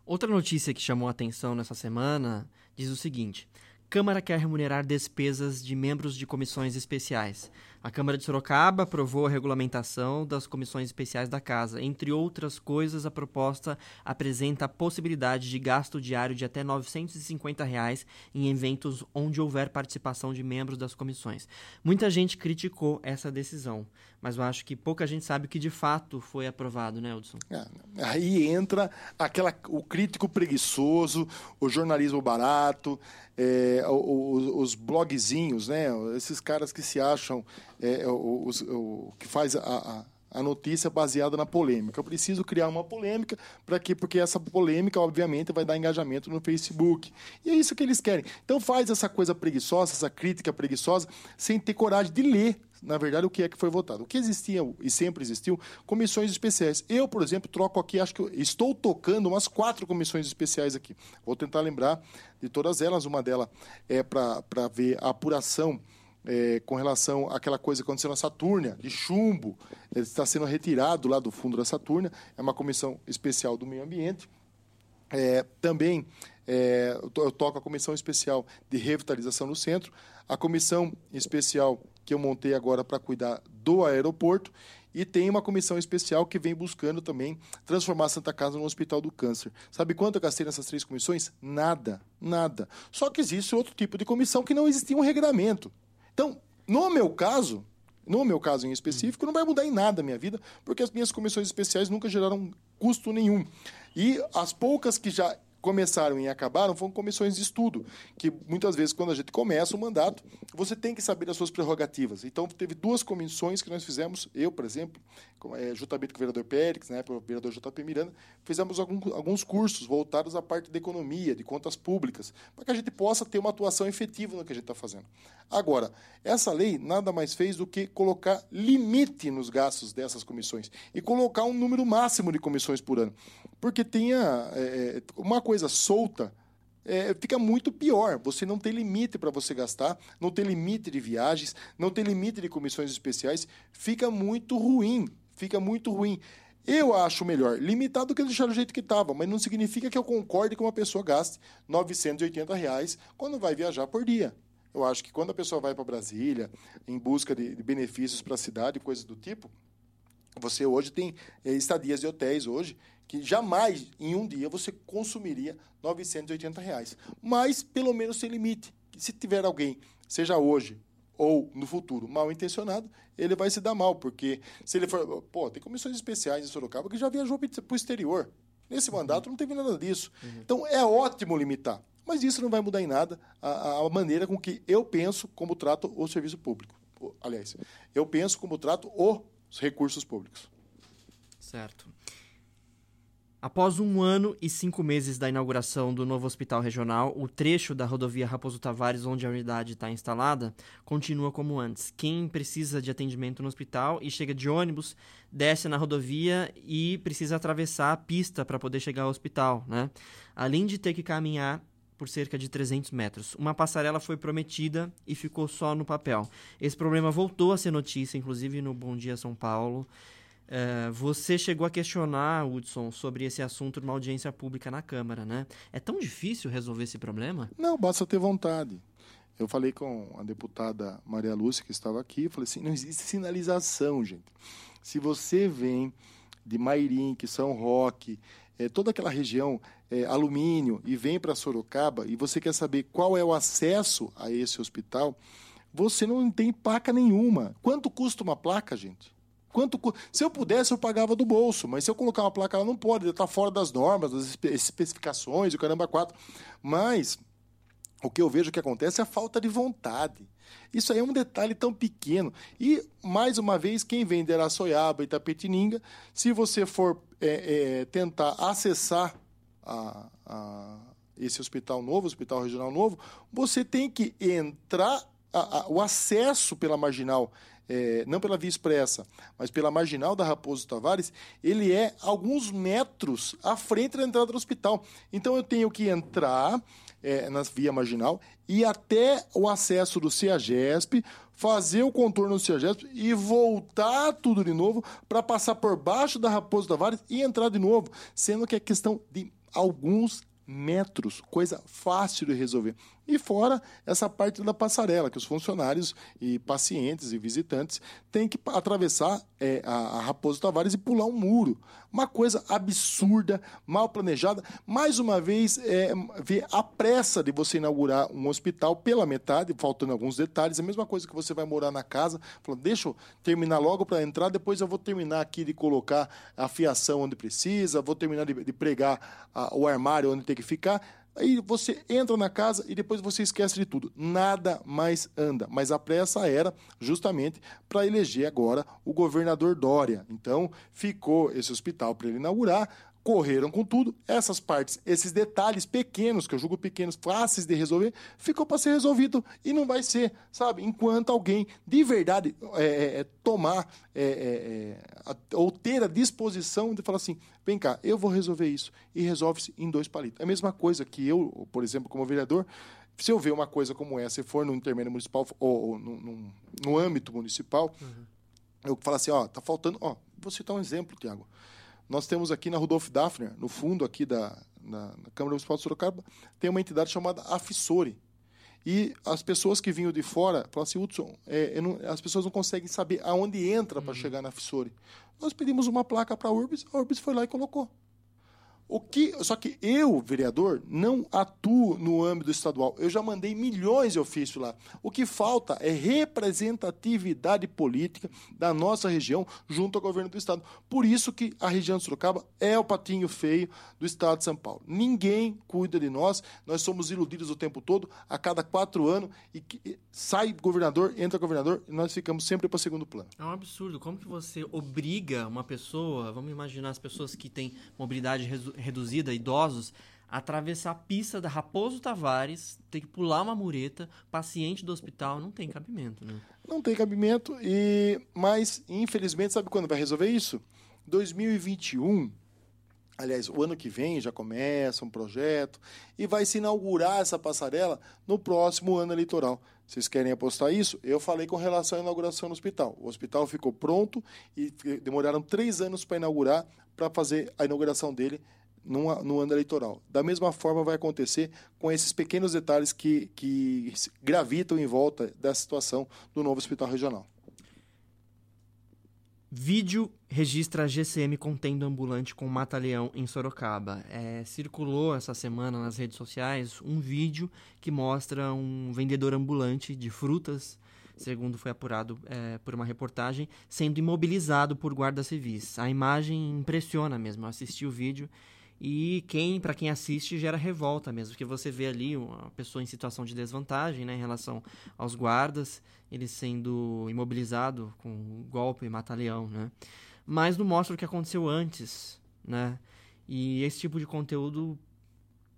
Outra notícia que chamou a atenção nessa semana diz o seguinte: Câmara quer remunerar despesas de membros de comissões especiais. A Câmara de Sorocaba aprovou a regulamentação das comissões especiais da Casa. Entre outras coisas, a proposta apresenta a possibilidade de gasto diário de até 950 reais em eventos onde houver participação de membros das comissões. Muita gente criticou essa decisão, mas eu acho que pouca gente sabe o que de fato foi aprovado, né, Hudson? É, aí entra aquela, o crítico preguiçoso, o jornalismo barato, é, os, os blogzinhos, né? Esses caras que se acham é, os, o, que faz a, a, a, notícia baseada na polêmica. Eu preciso criar uma polêmica para quê? Porque essa polêmica, obviamente, vai dar engajamento no Facebook. E é isso que eles querem. Então faz essa coisa preguiçosa, essa crítica preguiçosa, sem ter coragem de ler na verdade, o que é que foi votado. O que existia e sempre existiu, comissões especiais. Eu, por exemplo, troco aqui, acho que estou tocando umas quatro comissões especiais aqui. Vou tentar lembrar de todas elas. Uma delas é para ver a apuração é, com relação àquela coisa que aconteceu na Saturnia, de chumbo, ele está sendo retirado lá do fundo da Saturnia, é uma comissão especial do meio ambiente. É, também é, eu toco a comissão especial de revitalização no centro, a comissão especial que eu montei agora para cuidar do aeroporto e tem uma comissão especial que vem buscando também transformar a Santa Casa no Hospital do Câncer. Sabe quanto eu gastei nessas três comissões? Nada, nada. Só que existe outro tipo de comissão que não existia um regramento. Então, no meu caso, no meu caso em específico, não vai mudar em nada a minha vida, porque as minhas comissões especiais nunca geraram custo nenhum. E as poucas que já começaram e acabaram foram comissões de estudo, que muitas vezes, quando a gente começa o mandato, você tem que saber as suas prerrogativas. Então, teve duas comissões que nós fizemos, eu, por exemplo, é, juntamente com o vereador Pérez, né, o vereador JP Miranda, fizemos alguns cursos voltados à parte da economia, de contas públicas, para que a gente possa ter uma atuação efetiva no que a gente está fazendo. Agora, essa lei nada mais fez do que colocar limite nos gastos dessas comissões e colocar um número máximo de comissões por ano. Porque tenha é, é uma coisa solta, é, fica muito pior. Você não tem limite para você gastar, não tem limite de viagens, não tem limite de comissões especiais. Fica muito ruim. Fica muito ruim. Eu acho melhor limitar do que deixar do jeito que estava, mas não significa que eu concorde que uma pessoa gaste 980 reais quando vai viajar por dia. Eu acho que quando a pessoa vai para Brasília em busca de, de benefícios para a cidade, coisas do tipo, você hoje tem é, estadias de hotéis hoje que jamais em um dia você consumiria 980 reais. Mas pelo menos sem limite. Se tiver alguém, seja hoje ou no futuro, mal intencionado, ele vai se dar mal, porque se ele for. Pô, tem comissões especiais em Sorocaba que já viajou para o exterior. Nesse mandato não teve nada disso. Uhum. Então é ótimo limitar. Mas isso não vai mudar em nada a, a maneira com que eu penso como trato o serviço público. Aliás, eu penso como trato os recursos públicos. Certo. Após um ano e cinco meses da inauguração do novo hospital regional, o trecho da rodovia Raposo Tavares, onde a unidade está instalada, continua como antes. Quem precisa de atendimento no hospital e chega de ônibus, desce na rodovia e precisa atravessar a pista para poder chegar ao hospital. Né? Além de ter que caminhar por cerca de 300 metros. Uma passarela foi prometida e ficou só no papel. Esse problema voltou a ser notícia, inclusive no Bom Dia São Paulo. Uh, você chegou a questionar, Hudson, sobre esse assunto numa audiência pública na Câmara, né? É tão difícil resolver esse problema? Não, basta ter vontade. Eu falei com a deputada Maria Lúcia, que estava aqui, falei assim, não existe sinalização, gente. Se você vem de Mairim, que São Roque, é, toda aquela região, é, alumínio, e vem para Sorocaba, e você quer saber qual é o acesso a esse hospital, você não tem placa nenhuma. Quanto custa uma placa, gente? Quanto Se eu pudesse, eu pagava do bolso, mas se eu colocar uma placa, ela não pode, está fora das normas, das especificações, o caramba quatro. Mas o que eu vejo que acontece é a falta de vontade. Isso aí é um detalhe tão pequeno. E, mais uma vez, quem vem de Araçoiaba e Tapetininga, se você for é, é, tentar acessar a, a, esse hospital novo, hospital regional novo, você tem que entrar, a, a, o acesso pela marginal, é, não pela via expressa, mas pela marginal da Raposo Tavares, ele é alguns metros à frente da entrada do hospital. Então eu tenho que entrar é, na via marginal e até o acesso do CEAGESP, fazer o contorno do CEAGESP e voltar tudo de novo para passar por baixo da Raposo Tavares e entrar de novo, sendo que é questão de alguns metros, coisa fácil de resolver. E fora essa parte da passarela, que os funcionários e pacientes e visitantes têm que atravessar é, a, a Raposo Tavares e pular um muro. Uma coisa absurda, mal planejada. Mais uma vez, é, ver a pressa de você inaugurar um hospital pela metade, faltando alguns detalhes. É a mesma coisa que você vai morar na casa, falando, deixa eu terminar logo para entrar, depois eu vou terminar aqui de colocar a fiação onde precisa, vou terminar de, de pregar a, o armário onde tem que ficar Aí você entra na casa e depois você esquece de tudo. Nada mais anda. Mas a pressa era justamente para eleger agora o governador Dória. Então ficou esse hospital para ele inaugurar correram com tudo. Essas partes, esses detalhes pequenos, que eu julgo pequenos, fáceis de resolver, ficou para ser resolvido e não vai ser, sabe? Enquanto alguém de verdade é, é, é tomar é, é, é ou ter a disposição de falar assim: vem cá, eu vou resolver isso. E resolve-se em dois palitos. É a mesma coisa que eu, por exemplo, como vereador, se eu ver uma coisa como essa e for no intermédio municipal ou, ou no, no, no, âmbito municipal, uhum. eu falo assim: ó, tá faltando. Ó, vou citar um exemplo, Tiago. Nós temos aqui na Rudolf Daphner, no fundo aqui da na, na Câmara Municipal de Sorocaba, tem uma entidade chamada Afissore. E as pessoas que vinham de fora falaram assim, Hudson, é, as pessoas não conseguem saber aonde entra uhum. para chegar na Afissore. Nós pedimos uma placa para a Urbis, a Urbis foi lá e colocou. O que, só que eu, vereador, não atuo no âmbito estadual. Eu já mandei milhões de ofícios lá. O que falta é representatividade política da nossa região junto ao governo do estado. Por isso que a região de Sorocaba é o patinho feio do estado de São Paulo. Ninguém cuida de nós. Nós somos iludidos o tempo todo, a cada quatro anos, e sai governador, entra governador, e nós ficamos sempre para segundo plano. É um absurdo. Como que você obriga uma pessoa, vamos imaginar as pessoas que têm mobilidade reduzida, idosos, atravessar a pista da Raposo Tavares, ter que pular uma mureta, paciente do hospital, não tem cabimento, né? Não tem cabimento, e mas infelizmente sabe quando vai resolver isso? 2021. Aliás, o ano que vem já começa um projeto e vai se inaugurar essa passarela no próximo ano eleitoral. Vocês querem apostar isso? Eu falei com relação à inauguração do hospital. O hospital ficou pronto e demoraram três anos para inaugurar, para fazer a inauguração dele no, no ano eleitoral. Da mesma forma vai acontecer com esses pequenos detalhes que, que gravitam em volta da situação do novo hospital regional. Vídeo registra a GCM contendo ambulante com mata-leão em Sorocaba. É, circulou essa semana nas redes sociais um vídeo que mostra um vendedor ambulante de frutas, segundo foi apurado é, por uma reportagem, sendo imobilizado por guardas civis. A imagem impressiona mesmo. Eu assisti o vídeo e quem, para quem assiste, gera revolta mesmo, porque você vê ali uma pessoa em situação de desvantagem, né, em relação aos guardas, ele sendo imobilizado com golpe mata-leão, né? Mas não mostra o que aconteceu antes, né? E esse tipo de conteúdo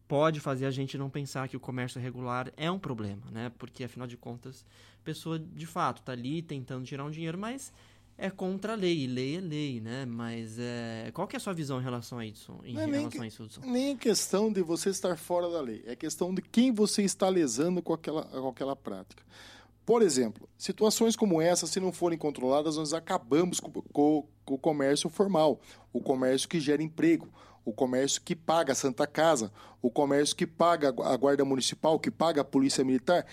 pode fazer a gente não pensar que o comércio regular é um problema, né? Porque afinal de contas, a pessoa de fato está ali tentando tirar um dinheiro, mas é contra a lei, lei é lei, né? Mas é, qual que é a sua visão em relação a isso? Em é relação nem, a isso, Hudson? nem questão de você estar fora da lei, é questão de quem você está lesando com aquela, com aquela prática. Por exemplo, situações como essa, se não forem controladas, nós acabamos com, com- com o comércio formal, o comércio que gera emprego, o comércio que paga a Santa Casa, o comércio que paga a Guarda Municipal, que paga a Polícia Militar.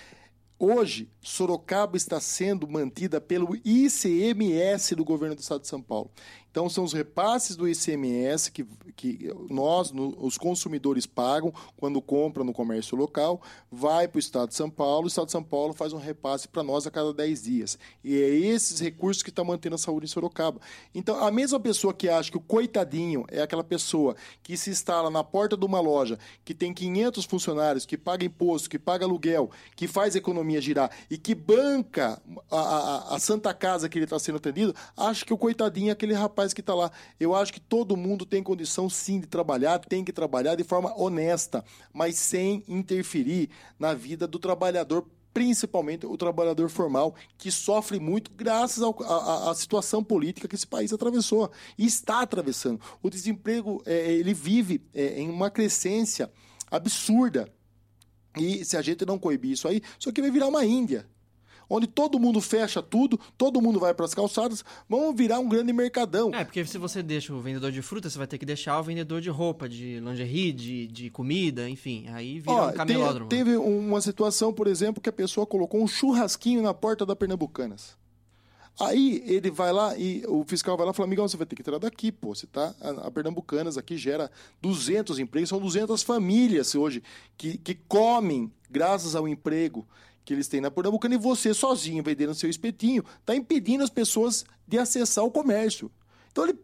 Hoje, Sorocaba está sendo mantida pelo ICMS do governo do estado de São Paulo. Então, são os repasses do ICMS que, que nós, no- os consumidores, pagam quando compram no comércio local, vai para o estado de São Paulo, o estado de São Paulo faz um repasse para nós a cada 10 dias. E é esses recursos que estão mantendo a saúde em Sorocaba. Então, a mesma pessoa que acha que o coitadinho é aquela pessoa que se instala na porta de uma loja, que tem 500 funcionários, que paga imposto, que paga aluguel, que faz a economia girar e que banca a, a- a Santa Casa que ele está sendo atendido, acha que o coitadinho é aquele rapaz que está lá. Eu acho que todo mundo tem condição sim de trabalhar, tem que trabalhar de forma honesta, mas sem interferir na vida do trabalhador principalmente o trabalhador formal, que sofre muito graças à situação política que esse país atravessou e está atravessando. O desemprego, é, ele vive é, em uma crescência absurda. E se a gente não coibir isso aí, isso aqui vai virar uma Índia. Onde todo mundo fecha tudo, todo mundo vai para as calçadas, vamos virar um grande mercadão. É, porque se você deixa o vendedor de fruta, você vai ter que deixar o vendedor de roupa, de lingerie, de, de comida, enfim. Aí vira Ó, um camelódromo. te- teve uma situação, por exemplo, que a pessoa colocou um churrasquinho na porta da Pernambucanas. Aí ele vai lá e o fiscal vai lá e fala: amigão, você vai ter que tirar daqui, pô. Você tá. A, a Pernambucanas aqui gera 200 empregos, são 200 famílias hoje que, que comem graças ao emprego que eles têm na Pernambucana e você sozinho vendendo seu espetinho está impedindo as pessoas de acessar o comércio. Então, ele,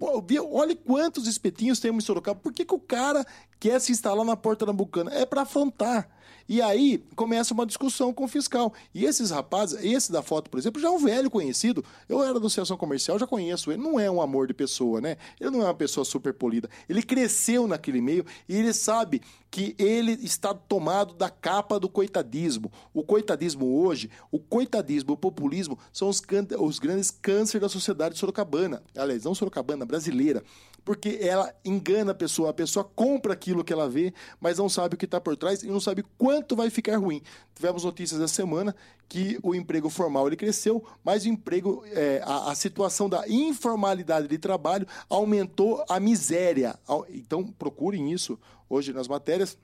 olha quantos espetinhos temos em Sorocaba. Por que, que o cara quer se instalar na porta da Bucana? É para afrontar. E aí começa uma discussão com o fiscal. E esses rapazes, esse da foto, por exemplo, já é um velho conhecido. Eu era da Associação Comercial, já conheço ele. Não é um amor de pessoa, né? Ele não é uma pessoa super polida. Ele cresceu naquele meio e ele sabe que ele está tomado da capa do coitadismo. O coitadismo hoje, o coitadismo, o populismo são os, os grandes cânceres da sociedade sorocabana. Aliás, não sorocabana, brasileira. Porque ela engana a pessoa, a pessoa compra aquilo que ela vê, mas não sabe o que está por trás e não sabe quanto vai ficar ruim. Tivemos notícias essa semana que o emprego formal ele cresceu, mas o emprego, é, a, a situação da informalidade de trabalho aumentou a miséria. Então procurem isso hoje nas matérias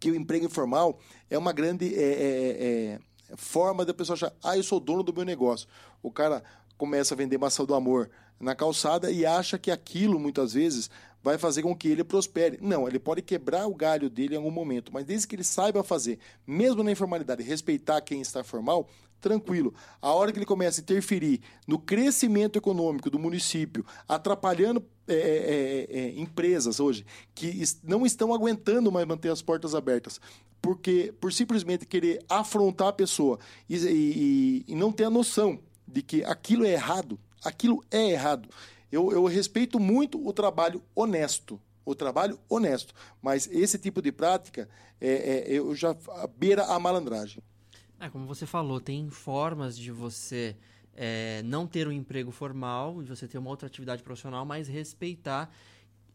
que o emprego informal é uma grande é, é, é, forma da pessoa achar, ah, eu sou dono do meu negócio. O cara começa a vender maçã do amor na calçada e acha que aquilo, muitas vezes, vai fazer com que ele prospere. Não, ele pode quebrar o galho dele em algum momento, mas desde que ele saiba fazer, mesmo na informalidade, respeitar quem está formal, tranquilo. A hora que ele começa a interferir no crescimento econômico do município, atrapalhando é, é, é, empresas hoje que não estão aguentando mais manter as portas abertas, porque por simplesmente querer afrontar a pessoa e, e- e não ter a noção de que aquilo é errado, aquilo é errado. Eu, eu respeito muito o trabalho honesto, o trabalho honesto, mas esse tipo de prática é, é, eu já beira a malandragem. É, como você falou, tem formas de você é, não ter um emprego formal, de você ter uma outra atividade profissional, mas respeitar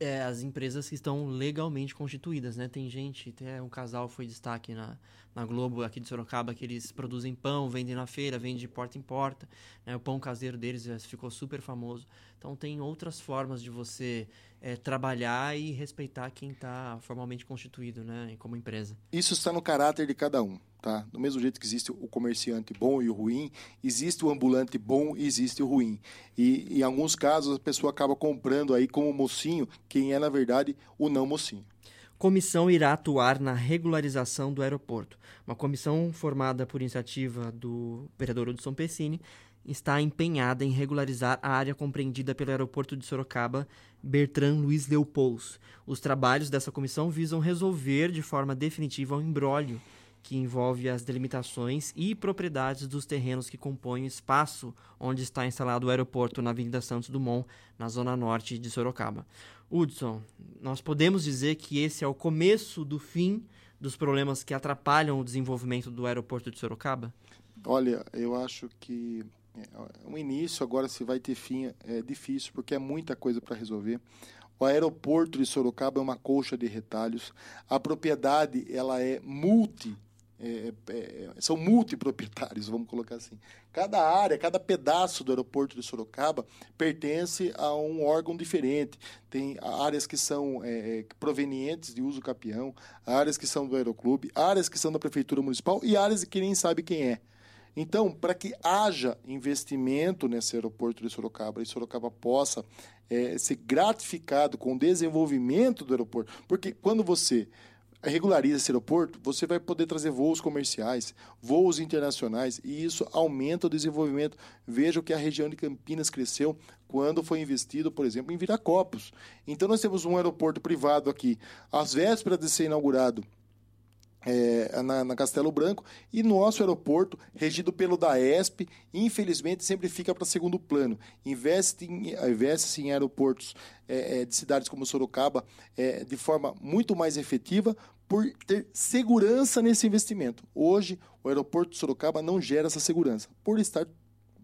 é, as empresas que estão legalmente constituídas, né? Tem gente, até um casal foi destaque na, na Globo aqui de Sorocaba, que eles produzem pão, vendem na feira, vendem de porta em porta, né? O pão caseiro deles já ficou super famoso. Então tem outras formas de você é, trabalhar e respeitar quem está formalmente constituído, né? Como empresa. Isso está no caráter de cada um, tá? Do mesmo jeito que existe o comerciante bom e o ruim, existe o ambulante bom e existe o ruim. E em alguns casos a pessoa acaba comprando aí como mocinho quem é na verdade o não mocinho. Comissão irá atuar na regularização do aeroporto. Uma comissão formada por iniciativa do vereador Hudson Pessini está empenhada em regularizar a área compreendida pelo aeroporto de Sorocaba Bertrand Luiz Leopolds. Os trabalhos dessa comissão visam resolver de forma definitiva o embrólio que envolve as delimitações e propriedades dos terrenos que compõem o espaço onde está instalado o aeroporto na Avenida Santos Dumont, na zona norte de Sorocaba. Hudson, nós podemos dizer que esse é o começo do fim dos problemas que atrapalham o desenvolvimento do aeroporto de Sorocaba? Olha, eu acho que É, o início, agora se vai ter fim, é difícil, porque é muita coisa para resolver. O aeroporto de Sorocaba é uma colcha de retalhos. A propriedade ela é multi é, é, é, são multiproprietários, (laughs) vamos colocar assim. Cada área, cada pedaço do aeroporto de Sorocaba pertence a um órgão diferente. Tem áreas que são é, é, provenientes de uso capião, áreas que são do aeroclube, áreas que são da prefeitura municipal e áreas que nem sabe quem é. Então, para que haja investimento nesse aeroporto de Sorocaba e Sorocaba possa é, ser gratificado com o desenvolvimento do aeroporto, porque quando você regulariza esse aeroporto, você vai poder trazer voos comerciais, voos internacionais, e isso aumenta o desenvolvimento. Veja que a região de Campinas cresceu quando foi investido, por exemplo, em Viracopos. Então, nós temos um aeroporto privado aqui, às vésperas de ser inaugurado, é, na, na, Castelo Branco e nosso aeroporto, regido pelo DAESP, infelizmente sempre fica para segundo plano. Investe em, investe em aeroportos é, é, de cidades como Sorocaba é, de forma muito mais efetiva por ter segurança nesse investimento. Hoje, o aeroporto de Sorocaba não gera essa segurança, por estar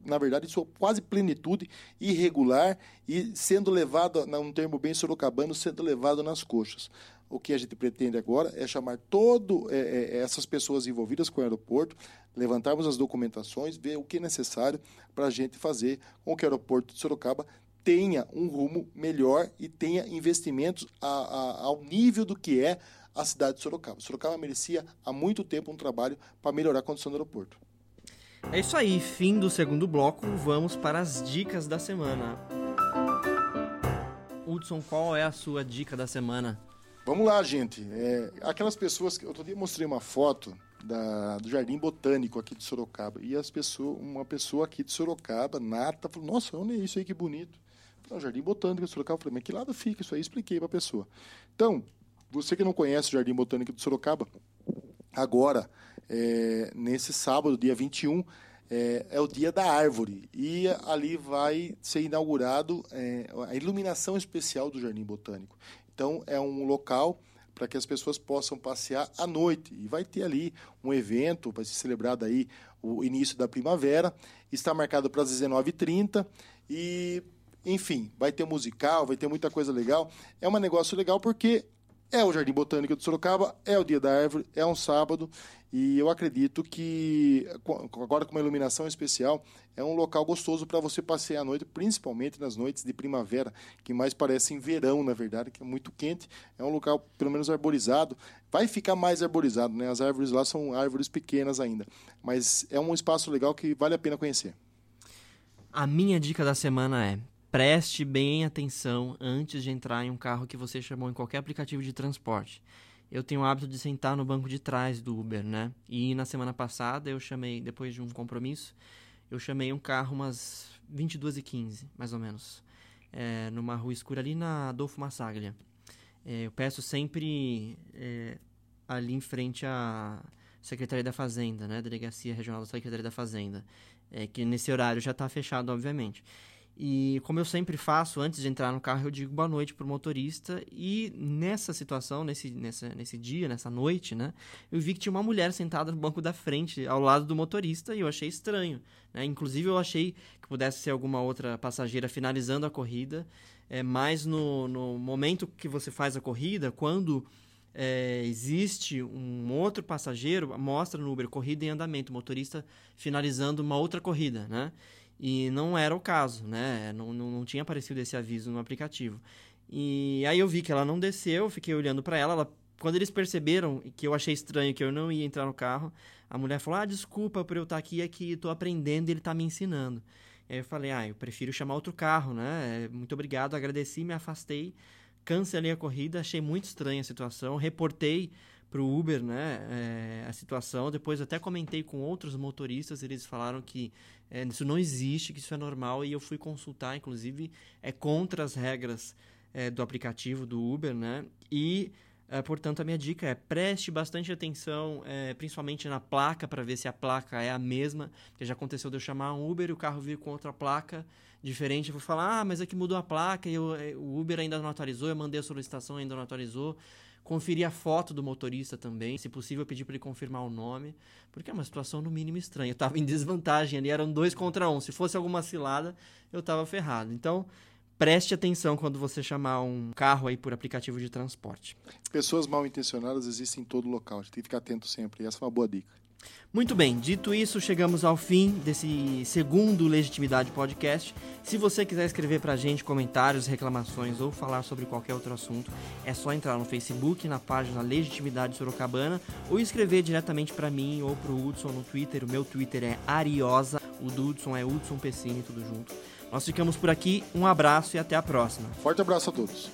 na verdade, em sua quase plenitude, irregular e sendo levado, num termo bem sorocabano, sendo levado nas coxas. O que a gente pretende agora é chamar todas é, é, essas pessoas envolvidas com o aeroporto, levantarmos as documentações, ver o que é necessário para a gente fazer com que o aeroporto de Sorocaba tenha um rumo melhor e tenha investimentos a, a, ao nível do que é a cidade de Sorocaba. Sorocaba merecia há muito tempo um trabalho para melhorar a condição do aeroporto. É isso aí, fim do segundo bloco, vamos para as dicas da semana. Hudson, qual é a sua dica da semana? Vamos lá, gente. É, aquelas pessoas que. Outro dia mostrei uma foto da, do Jardim Botânico aqui de Sorocaba. E as pessoas, uma pessoa aqui de Sorocaba, nata, falou: Nossa, é isso aí? Que bonito. O Jardim Botânico de Sorocaba. Eu falei, mas que lado fica isso aí? Expliquei para a pessoa. Então, você que não conhece o Jardim Botânico de Sorocaba, agora, é, nesse sábado, dia 21, é, é o dia da árvore. E ali vai ser inaugurado é, a iluminação especial do Jardim Botânico. Então, é um local para que as pessoas possam passear à noite. E vai ter ali um evento, vai ser celebrado aí o início da primavera. Está marcado para as 19h30 e, enfim, vai ter musical, vai ter muita coisa legal. É um negócio legal porque é o Jardim Botânico de Sorocaba, é o Dia da Árvore, é um sábado e eu acredito que agora com uma iluminação especial é um local gostoso para você passear à noite, principalmente nas noites de primavera, que mais parecem verão, na verdade, que é muito quente. É um local pelo menos arborizado. Vai ficar mais arborizado, né? As árvores lá são árvores pequenas ainda, mas é um espaço legal que vale a pena conhecer. A minha dica da semana é Preste bem atenção antes de entrar em um carro que você chamou em qualquer aplicativo de transporte. Eu tenho o hábito de sentar no banco de trás do Uber, né? E na semana passada eu chamei, depois de um compromisso, eu chamei um carro umas 22h15, mais ou menos. É, numa rua escura ali na Adolfo Massaglia. É, eu peço sempre é, ali em frente à Secretaria da Fazenda, né? Delegacia Regional da Secretaria da Fazenda. É, que nesse horário já está fechado, obviamente. E como eu sempre faço, antes de entrar no carro, eu digo boa noite pro motorista. E nessa situação, nesse, nessa, nesse dia, nessa noite, né? Eu vi que tinha uma mulher sentada no banco da frente, ao lado do motorista, e eu achei estranho. Né? Inclusive, eu achei que pudesse ser alguma outra passageira finalizando a corrida. É, mas no, no momento que você faz a corrida, quando é, existe um outro passageiro, mostra no Uber corrida em andamento, motorista finalizando uma outra corrida, né? E não era o caso, né? Não, não, não tinha aparecido esse aviso no aplicativo. E aí eu vi que ela não desceu, fiquei olhando para ela, ela quando eles perceberam que eu achei estranho que eu não ia entrar no carro, a mulher falou: "Ah, desculpa por eu estar aqui, é que estou aprendendo, ele está me ensinando". E aí eu falei: "Ah, eu prefiro chamar outro carro, né? Muito obrigado", agradeci, me afastei, cancelei a corrida, achei muito estranha a situação, reportei para o Uber, né, é, a situação. Depois até comentei com outros motoristas, eles falaram que é, isso não existe, que isso é normal e eu fui consultar, inclusive, é contra as regras é, do aplicativo do Uber, né? E é, portanto, a minha dica é preste bastante atenção, é, principalmente na placa, para ver se a placa é a mesma. Porque já aconteceu de eu chamar um Uber e o carro vir com outra placa diferente, eu vou falar, ah, mas aqui mudou a placa, e eu, eh, o Uber ainda não atualizou, eu mandei a solicitação, ainda não atualizou. Conferir a foto do motorista também, se possível pedir para ele confirmar o nome, porque é uma situação no mínimo estranha. Eu estava em desvantagem ali, eram dois contra um. Se fosse alguma cilada, eu estava ferrado. Então, preste atenção quando você chamar um carro aí por aplicativo de transporte. Pessoas mal intencionadas existem em todo local, a gente tem que ficar atento sempre. Essa é uma boa dica. Muito bem, dito isso, chegamos ao fim desse segundo Legitimidade Podcast. Se você quiser escrever pra gente comentários, reclamações ou falar sobre qualquer outro assunto, é só entrar no Facebook, na página Legitimidade Sorocabana, ou escrever diretamente para mim ou pro Hudson no Twitter. O meu Twitter é Ariosa, o do Hudson é Hudson Pessini, tudo junto. Nós ficamos por aqui, um abraço e até a próxima. Forte abraço a todos.